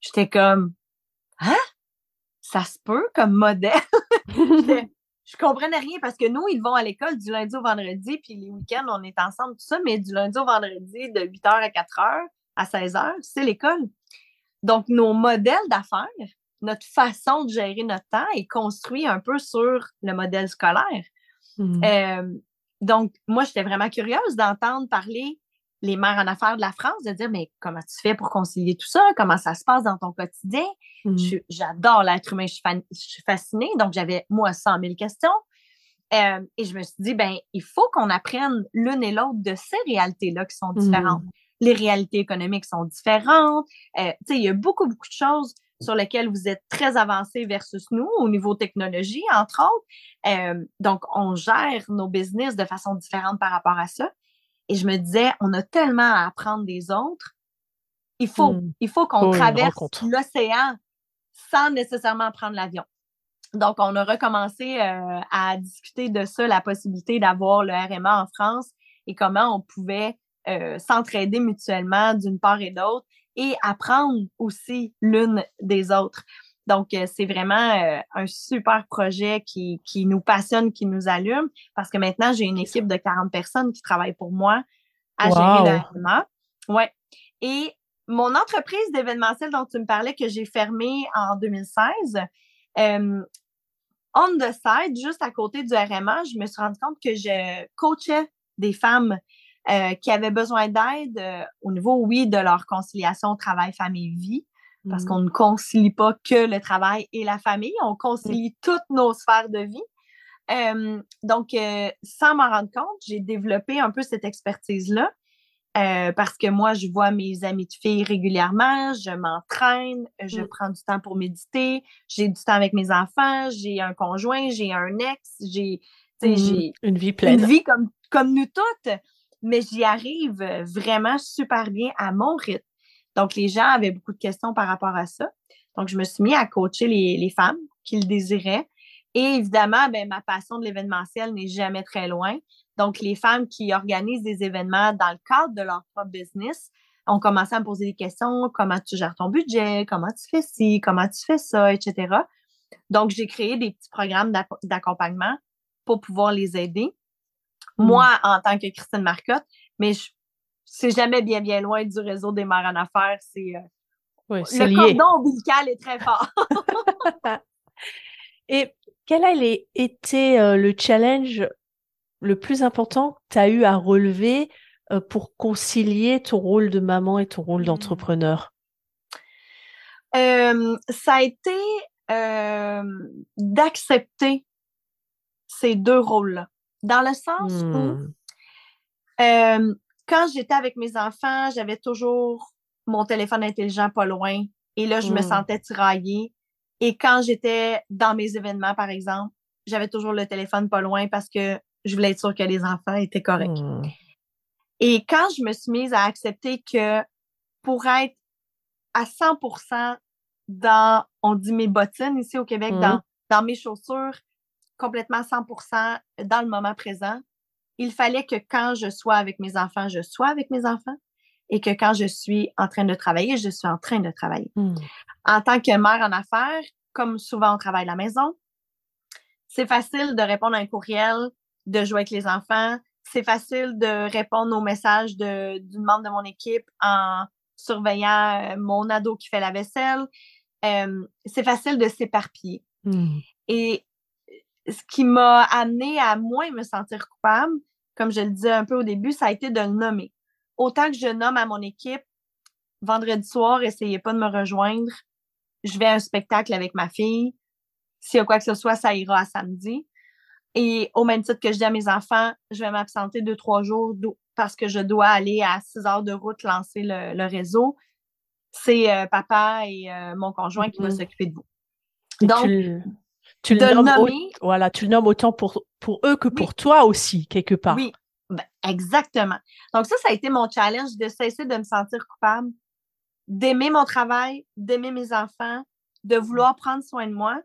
J'étais comme, hein? Ça se peut comme modèle? je comprenais rien parce que nous, ils vont à l'école du lundi au vendredi, puis les week-ends, on est ensemble, tout ça, mais du lundi au vendredi, de 8h à 4h à 16h, c'est l'école. Donc, nos modèles d'affaires, notre façon de gérer notre temps est construit un peu sur le modèle scolaire. Mmh. Euh, donc, moi, j'étais vraiment curieuse d'entendre parler les mères en affaires de la France, de dire, mais comment tu fais pour concilier tout ça? Comment ça se passe dans ton quotidien? Mmh. J'adore l'être humain, je suis, fascinée. Donc, j'avais, moi, 100 000 questions. Euh, et je me suis dit, ben, il faut qu'on apprenne l'une et l'autre de ces réalités-là qui sont différentes. Mmh. Les réalités économiques sont différentes. Euh, tu sais, il y a beaucoup, beaucoup de choses sur lesquelles vous êtes très avancé versus nous au niveau technologie, entre autres. Euh, donc, on gère nos business de façon différente par rapport à ça. Et je me disais, on a tellement à apprendre des autres. Il faut, hmm. il faut qu'on traverse l'océan sans nécessairement prendre l'avion. Donc, on a recommencé euh, à discuter de ça, la possibilité d'avoir le RMA en France et comment on pouvait euh, s'entraider mutuellement d'une part et d'autre et apprendre aussi l'une des autres. Donc, euh, c'est vraiment euh, un super projet qui, qui, nous passionne, qui nous allume, parce que maintenant, j'ai une équipe de 40 personnes qui travaillent pour moi à gérer l'événement. Ouais. Et mon entreprise d'événementiel dont tu me parlais, que j'ai fermée en 2016, euh, on the side, juste à côté du RMA, je me suis rendu compte que je coachais des femmes euh, qui avaient besoin d'aide euh, au niveau, oui, de leur conciliation travail-famille-vie, parce mmh qu'on ne concilie pas que le travail et la famille, on concilie toutes nos sphères de vie. donc, euh, sans m'en rendre compte, j'ai développé un peu cette expertise-là. parce que moi, je vois mes amis de filles régulièrement, je m'entraîne, je mmh. prends du temps pour méditer, j'ai du temps avec mes enfants, j'ai un conjoint, j'ai un ex, j'ai mmh une vie pleine. Une vie comme, comme nous toutes mais j'y arrive euh, vraiment super bien à mon rythme. Donc, les gens avaient beaucoup de questions par rapport à ça. Donc, je me suis mis à coacher les, femmes qui le désiraient. Et évidemment, ben, ma passion de l'événementiel n'est jamais très loin. Donc, les femmes qui organisent des événements dans le cadre de leur propre business ont commencé à me poser des questions. Comment tu gères ton budget? Comment tu fais ci? Comment tu fais ça? Etc. Donc, j'ai créé des petits programmes d'accompagnement pour pouvoir les aider. Mmh. moi en tant que Christine Marcotte, mais c'est jamais bien, bien loin du réseau des mères en affaires. C'est, euh, le cordon ombilical est très fort. Et quel a été euh, le challenge le plus important que tu as eu à relever euh, pour concilier ton rôle de maman et ton rôle mmh. d'entrepreneur? ça a été d'accepter ces deux rôles-là. Dans le sens où, mmh. euh, quand j'étais avec mes enfants, j'avais toujours mon téléphone intelligent pas loin. Et là, je me mmh. sentais tiraillée. Et quand j'étais dans mes événements, par exemple, j'avais toujours le téléphone pas loin parce que je voulais être sûre que les enfants étaient corrects. Mmh. Et quand je me suis mise à accepter que pour être à 100% dans, on dit mes bottines ici au Québec, dans, dans mes chaussures, complètement 100% dans le moment présent. Il fallait que quand je sois avec mes enfants, je sois avec mes enfants et que quand je suis en train de travailler, je suis en train de travailler. Hmm. En tant que mère en affaires, comme souvent on travaille à la maison, c'est facile de répondre à un courriel, de jouer avec les enfants. C'est facile de répondre aux messages d'une membre de mon équipe en surveillant euh, mon ado qui fait la vaisselle. Euh, c'est facile de s'éparpiller. Hmm. Et ce qui m'a amené à moins me sentir coupable, comme je le disais un peu au début, ça a été de le nommer. Autant que je nomme à mon équipe, vendredi soir, essayez pas de me rejoindre. Je vais à un spectacle avec ma fille. S'il y a quoi que ce soit, ça ira à samedi. Et au même titre que je dis à mes enfants, je vais m'absenter deux, trois jours parce que je dois aller à six heures de route lancer le, réseau. C'est euh, papa et euh, mon conjoint qui vont mm-hmm. s'occuper de vous. Donc, tu le nommes voilà, tu le nommes autant pour, pour eux que pour toi aussi, quelque part. Oui, Ben, exactement. Donc, ça, ça a été mon challenge de cesser de me sentir coupable, d'aimer mon travail, d'aimer mes enfants, de vouloir prendre soin de moi.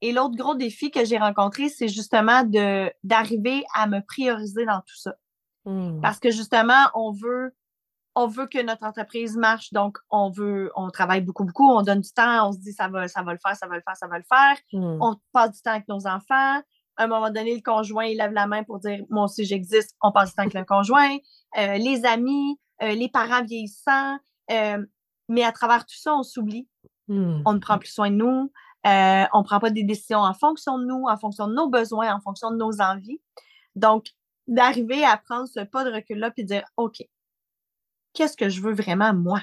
Et l'autre gros défi que j'ai rencontré, c'est justement de d'arriver à me prioriser dans tout ça. Mmh. Parce que justement, on veut on veut que notre entreprise marche, donc on veut, on travaille beaucoup, beaucoup, on donne du temps, on se dit ça va, ça va le faire, ça va le faire, ça va le faire. Mmh. On passe du temps avec nos enfants. À un moment donné, le conjoint, il lève la main pour dire Moi aussi, j'existe, on passe du temps avec le conjoint, euh, les amis, euh, les parents vieillissants. Euh, mais à travers tout ça, on s'oublie. Mmh. On ne prend plus soin de nous. on ne prend pas des décisions en fonction de nous, en fonction de nos besoins, en fonction de nos envies. Donc, d'arriver à prendre ce pas de recul-là puis dire OK, qu'est-ce que je veux vraiment moi?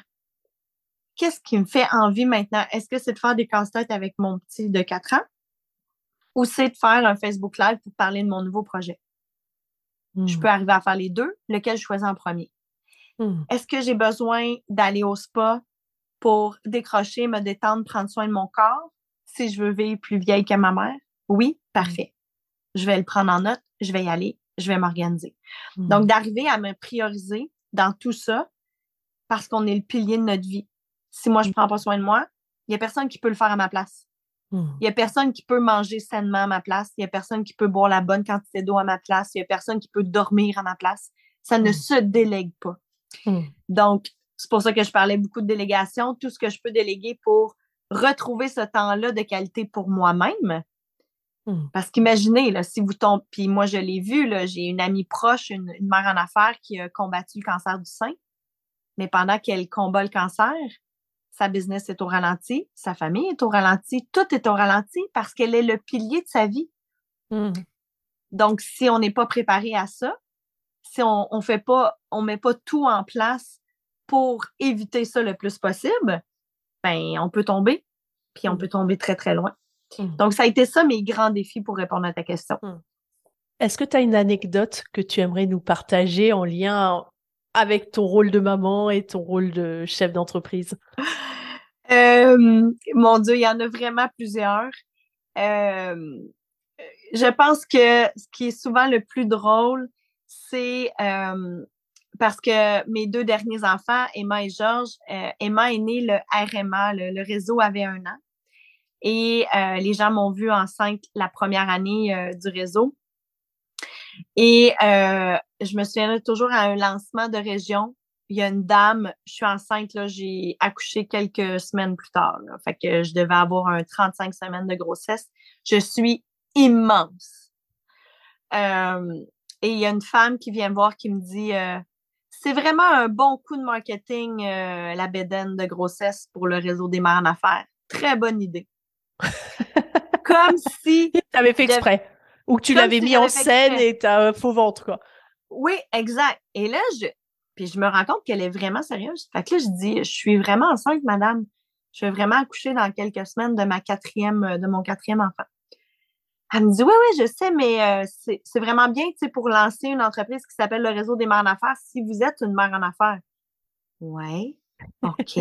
Qu'est-ce qui me fait envie maintenant? Est-ce que c'est de faire des casse-têtes avec mon petit de 4 ans? Ou c'est de faire un Facebook Live pour parler de mon nouveau projet? Je peux hmm. arriver à faire les deux, lequel je choisis en premier. Hmm. Est-ce que j'ai besoin d'aller au spa pour décrocher, me détendre, prendre soin de mon corps si je veux vivre plus vieille que ma mère? Oui, hmm. parfait. Je vais le prendre en note, je vais y aller, je vais m'organiser. Donc, d'arriver à me prioriser dans tout ça, parce qu'on est le pilier de notre vie. Si moi, je ne prends pas soin de moi, il n'y a personne qui peut le faire à ma place. Hmm. Il n'y a personne qui peut manger sainement à ma place. Il n'y a personne qui peut boire la bonne quantité d'eau à ma place. Il n'y a personne qui peut dormir à ma place. Ça ne hmm. se délègue pas. Donc, c'est pour ça que je parlais beaucoup de délégation. Tout ce que je peux déléguer pour retrouver ce temps-là de qualité pour moi-même. Parce qu'imaginez, si vous tombez, puis moi je l'ai vu, j'ai une amie proche, une, mère en affaires qui a combattu le cancer du sein mais pendant qu'elle combat le cancer, sa business est au ralenti, sa famille est au ralenti, tout est au ralenti parce qu'elle est le pilier de sa vie. Mmh. Donc, si on n'est pas préparé à ça, si on ne fait pas, on met pas tout en place pour éviter ça le plus possible, ben, on peut tomber, puis on mmh. peut tomber très, très loin. Mmh. Donc, ça a été ça mes grands défis pour répondre à ta question. Est-ce que tu as une anecdote que tu aimerais nous partager en lien avec ton rôle de maman et ton rôle de chef d'entreprise? Euh, mon Dieu, il y en a vraiment plusieurs. Euh, je pense que ce qui est souvent le plus drôle, c'est euh, parce que mes deux derniers enfants, Emma et Georges, Emma est née le RMA, le, réseau avait un an. Et les gens m'ont vu enceinte la première année du réseau. Et euh, je me souviens toujours à un lancement de région, il y a une dame, je suis enceinte, là, j'ai accouché quelques semaines plus tard. fait que je devais avoir un 35 semaines de grossesse. Je suis immense. Euh, et il y a une femme qui vient me voir qui me dit euh, c'est vraiment un bon coup de marketing, la bédaine de grossesse pour le réseau des mères en affaires. Très bonne idée. Comme si. Tu avais fait exprès. Ou que tu l'avais mis en scène et t'as un faux ventre, quoi. Oui, exact. Et là, je, puis je me rends compte qu'elle est vraiment sérieuse. Fait que là, je dis, je suis vraiment enceinte, madame. Je vais vraiment accoucher dans quelques semaines de ma quatrième, de mon quatrième enfant. Elle me dit, oui, oui, je sais, mais euh, c'est vraiment bien, tu sais, pour lancer une entreprise qui s'appelle le Réseau des mères en affaires, si vous êtes une mère en affaires. Ouais. OK.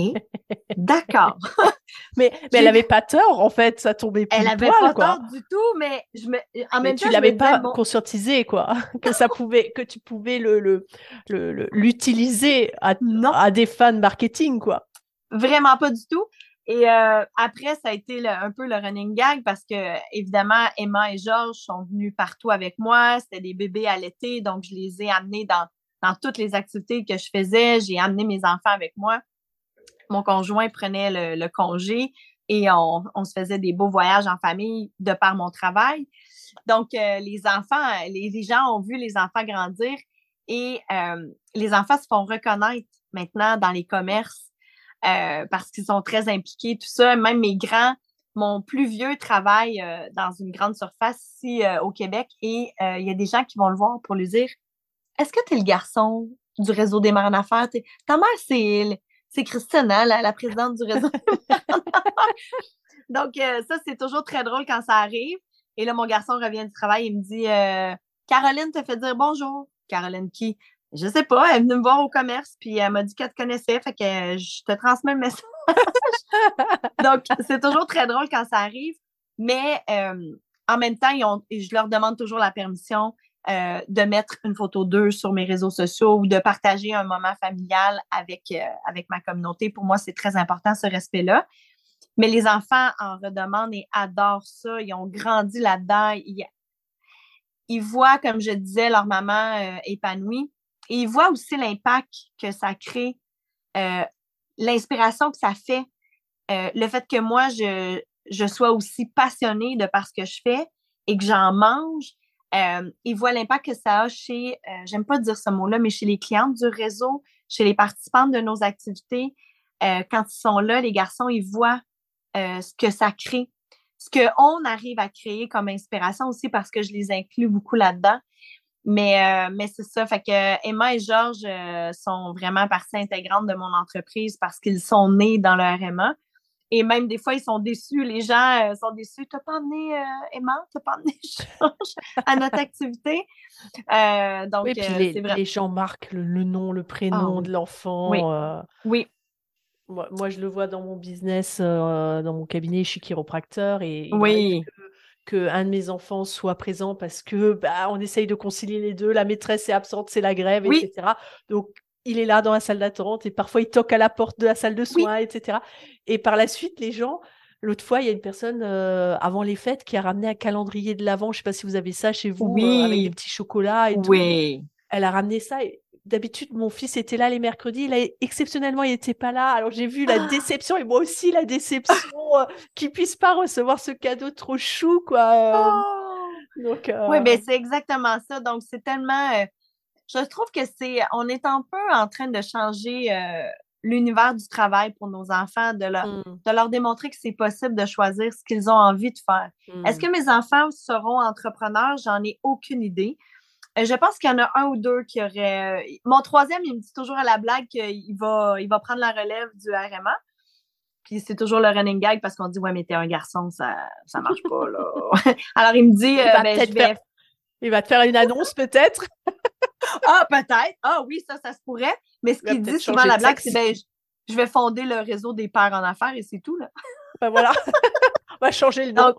D'accord. mais, mais elle n'avait pas tort, en fait, ça tombait plus Elle n'avait pas tort du tout, mais je me, en même temps. Tu l'avais pas conscientisé, quoi. que ça pouvait, que tu pouvais le, l'utiliser à, à des fans marketing, quoi. Vraiment pas du tout. Et euh, après, ça a été un peu le running gag parce que, évidemment, Emma et Georges sont venus partout avec moi. C'était des bébés à l'été, donc je les ai amenés dans, dans toutes les activités que je faisais. J'ai amené mes enfants avec moi mon conjoint prenait le, congé et on, se faisait des beaux voyages en famille de par mon travail. Donc, euh, les enfants, les, gens ont vu les enfants grandir et euh, les enfants se font reconnaître maintenant dans les commerces euh, parce qu'ils sont très impliqués, tout ça. Même mes grands, mon plus vieux travaille dans une grande surface ici au Québec et il y a des gens qui vont le voir pour lui dire Est-ce que tu es le garçon du réseau des mères en affaires? Ta mère, c'est c'est Christine, la, présidente du réseau. Donc, euh, ça, c'est toujours très drôle quand ça arrive. Et là, mon garçon revient du travail et me dit euh, Caroline te fait dire bonjour. Caroline qui? Je sais pas, elle est venue me voir au commerce, puis elle m'a dit qu'elle te connaissait, fait que je te transmets le message. Donc, c'est toujours très drôle quand ça arrive. Mais euh, en même temps, je leur demande toujours la permission. Euh, de mettre une photo d'eux sur mes réseaux sociaux ou de partager un moment familial avec, euh, avec ma communauté. Pour moi, c'est très important, ce respect-là. Mais les enfants en redemandent et adorent ça. Ils ont grandi là-dedans. Ils, ils, voient, comme je disais, leur maman euh, épanouie. Et ils voient aussi l'impact que ça crée, l'inspiration que ça fait, le fait que moi, je, je sois aussi passionnée de par ce que je fais et que j'en mange euh, ils voient l'impact que ça a chez, euh, j'aime pas dire ce mot-là, mais chez les clientes du réseau, chez les participantes de nos activités. Euh, quand ils sont là, les garçons, ils voient ce que ça crée, ce qu'on arrive à créer comme inspiration aussi parce que je les inclus beaucoup là-dedans. Mais, mais c'est ça. Fait que Emma et Georges sont vraiment partie intégrante de mon entreprise parce qu'ils sont nés dans le RMA. Et même des fois, ils sont déçus. Les gens euh, sont déçus. T'as pas emmené euh, Emma, t'as pas emmené Georges à notre activité? Euh, donc, oui, puis les, gens marquent le, nom, le prénom ah de l'enfant. Oui. oui. Moi, je le vois dans mon business, dans mon cabinet, je suis chiropracteur et, oui. que, un de mes enfants soit présent parce que bah, on essaye de concilier les deux. La maîtresse est absente, c'est la grève, etc. Donc il est là dans la salle d'attente et parfois il toque à la porte de la salle de soins, etc. Et par la suite, les gens, l'autre fois, il y a une personne euh, avant les fêtes qui a ramené un calendrier de l'avant. Je ne sais pas si vous avez ça chez vous, euh, avec des petits chocolats et oui. Elle a ramené ça. D'habitude, mon fils était là les mercredis. Là, exceptionnellement, il n'était pas là. Alors, j'ai vu la ah! déception et moi aussi la déception euh, qu'il ne puisse pas recevoir ce cadeau trop chou, quoi. Oh! Donc, Oui, mais ben, c'est exactement ça. Donc, c'est tellement je trouve que c'est, on est un peu en train de changer euh, l'univers du travail pour nos enfants, de leur, mmh. de leur démontrer que c'est possible de choisir ce qu'ils ont envie de faire. Est-ce mmh. que mes enfants seront entrepreneurs? J'en ai aucune idée. Euh, je pense qu'il y en a un ou deux qui auraient. Euh, mon troisième, il me dit toujours à la blague qu'il va, il va prendre la relève du RMA. Puis c'est toujours le running gag parce qu'on dit Ouais, mais t'es un garçon, ça ne marche pas. Là. Alors il me dit ben, je vais... Il va te faire une annonce peut-être? ah, peut-être. Ah oui, ça, ça se pourrait. Mais ce qu'il dit souvent, la blague, c'est ben, je, vais fonder le réseau des pères en affaires et c'est tout. Là. ben voilà. On va changer le nom.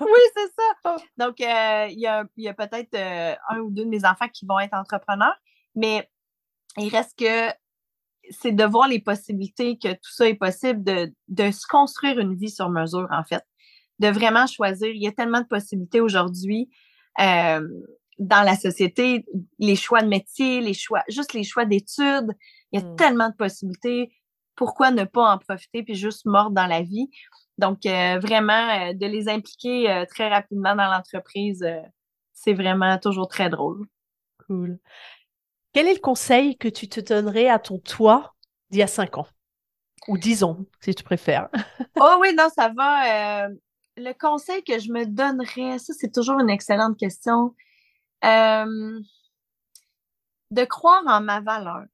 oui, c'est ça. Ah. Donc, euh, il y a, peut-être euh, un ou deux de mes enfants qui vont être entrepreneurs, mais il reste que c'est de voir les possibilités que tout ça est possible, de, de se construire une vie sur mesure, en fait. De vraiment choisir. Il y a tellement de possibilités aujourd'hui. Euh, dans la société, les choix de métier, les choix, juste les choix d'études, il y a mmh. tellement de possibilités. Pourquoi ne pas en profiter puis juste mordre dans la vie? Donc, euh, vraiment, euh, de les impliquer euh, très rapidement dans l'entreprise, c'est vraiment toujours très drôle. Cool. Quel est le conseil que tu te donnerais à ton toi d'il y a cinq ans? Ou dix ans, si tu préfères. oh oui, non, ça va. le conseil que je me donnerais, ça, c'est toujours une excellente question de croire en ma valeur.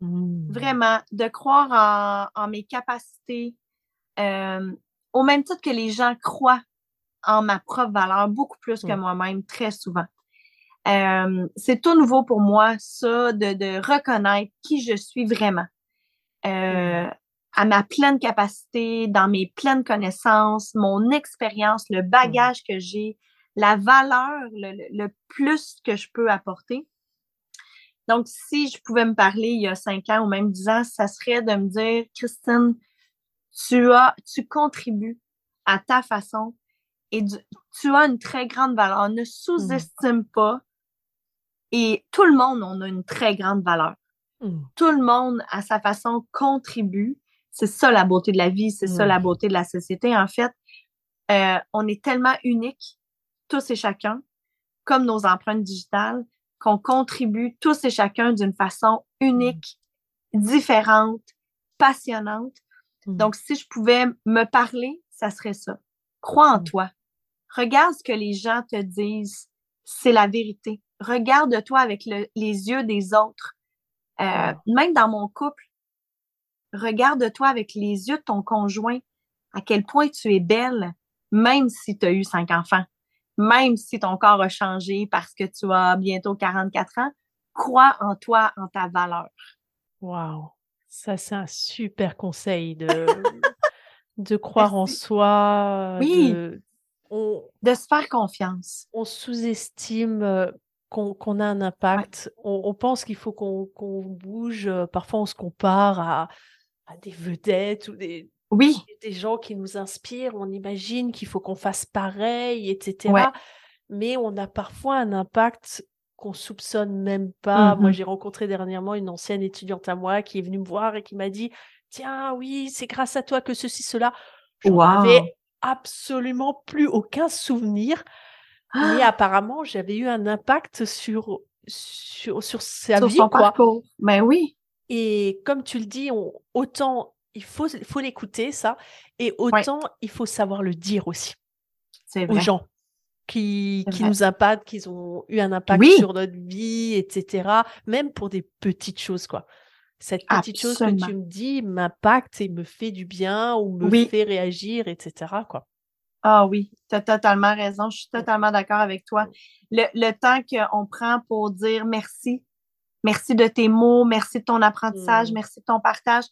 Mmh. Vraiment, de croire en, mes capacités, au même titre que les gens croient en ma propre valeur, beaucoup plus que mmh. moi-même, très souvent. c'est tout nouveau pour moi, ça, de, reconnaître qui je suis vraiment. Mmh. à ma pleine capacité, dans mes pleines connaissances, mon expérience, le bagage que j'ai, la valeur, le, plus que je peux apporter. Donc, si je pouvais me parler il y a cinq ans ou même dix ans, ça serait de me dire, Christine, tu as, tu contribues à ta façon et tu as une très grande valeur. Ne sous-estime mmh. pas. Et tout le monde, on a une très grande valeur. Mmh. Tout le monde, à sa façon, contribue. C'est ça la beauté de la vie, c'est ça la beauté de la société. En fait, euh, on est tellement unique tous et chacun, comme nos empreintes digitales, qu'on contribue tous et chacun d'une façon unique, différente, passionnante. Mm. Donc, si je pouvais me parler, ça serait ça. Crois en mm. toi. Regarde ce que les gens te disent. C'est la vérité. Regarde-toi avec les yeux des autres. Euh, même dans mon couple, regarde-toi avec les yeux de ton conjoint. À quel point tu es belle, même si tu as eu cinq enfants même si ton corps a changé parce que tu as bientôt 44 ans, crois en toi, en ta valeur. Wow, ça c'est un super conseil de, de croire en soi. Oui. de se faire confiance. On sous-estime euh, qu'on a un impact. On, pense qu'il faut qu'on bouge. Euh, parfois, on se compare à, des vedettes ou des, oui. des gens qui nous inspirent. On imagine qu'il faut qu'on fasse pareil, etc. Mais on a parfois un impact qu'on soupçonne même pas. Moi, mmh j'ai rencontré dernièrement une ancienne étudiante à moi qui est venue me voir et qui m'a dit Tiens, oui, c'est grâce à toi que ceci, cela. Je n'avais absolument plus aucun souvenir. Mais ah! apparemment, j'avais eu un impact sur, sur, sur sa vie. Son parcours. Ben oui. Et comme tu le dis, autant il faut, faut l'écouter, ça, et autant il faut savoir le dire aussi aux gens qui, qui nous impactent, qui ont eu un impact sur notre vie, etc. Même pour des petites choses, quoi. Cette petite chose que tu me dis m'impacte et me fait du bien ou me fait réagir, etc. Quoi. Ah oui, tu as totalement raison. Je suis totalement d'accord avec toi. Le, le temps qu'on prend pour dire merci, merci de tes mots, merci de ton apprentissage, mmh. merci de ton partage,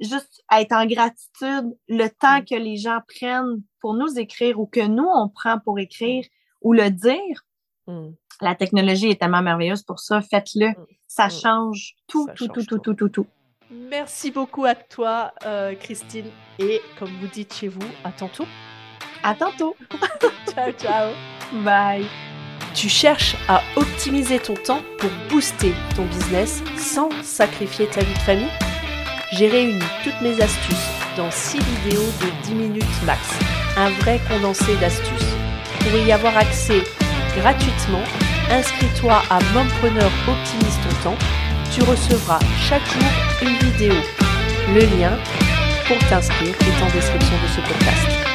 juste être en gratitude, le temps mmh. que les gens prennent pour nous écrire ou que nous, on prend pour écrire ou le dire. Mmh. La technologie est tellement merveilleuse pour ça. Faites-le. Ça change tout, tout, tout, tout, tout, tout, tout. Merci beaucoup à toi, euh, Christine. Et comme vous dites chez vous, à tantôt. À tantôt. ciao, ciao. Bye. Tu cherches à optimiser ton temps pour booster ton business sans sacrifier ta vie de famille? J'ai réuni toutes mes astuces dans 6 vidéos de 10 minutes max. Un vrai condensé d'astuces. Pour y avoir accès gratuitement, inscris-toi à Mompreneur Optimise ton temps. Tu recevras chaque jour une vidéo. Le lien pour t'inscrire est en description de ce podcast.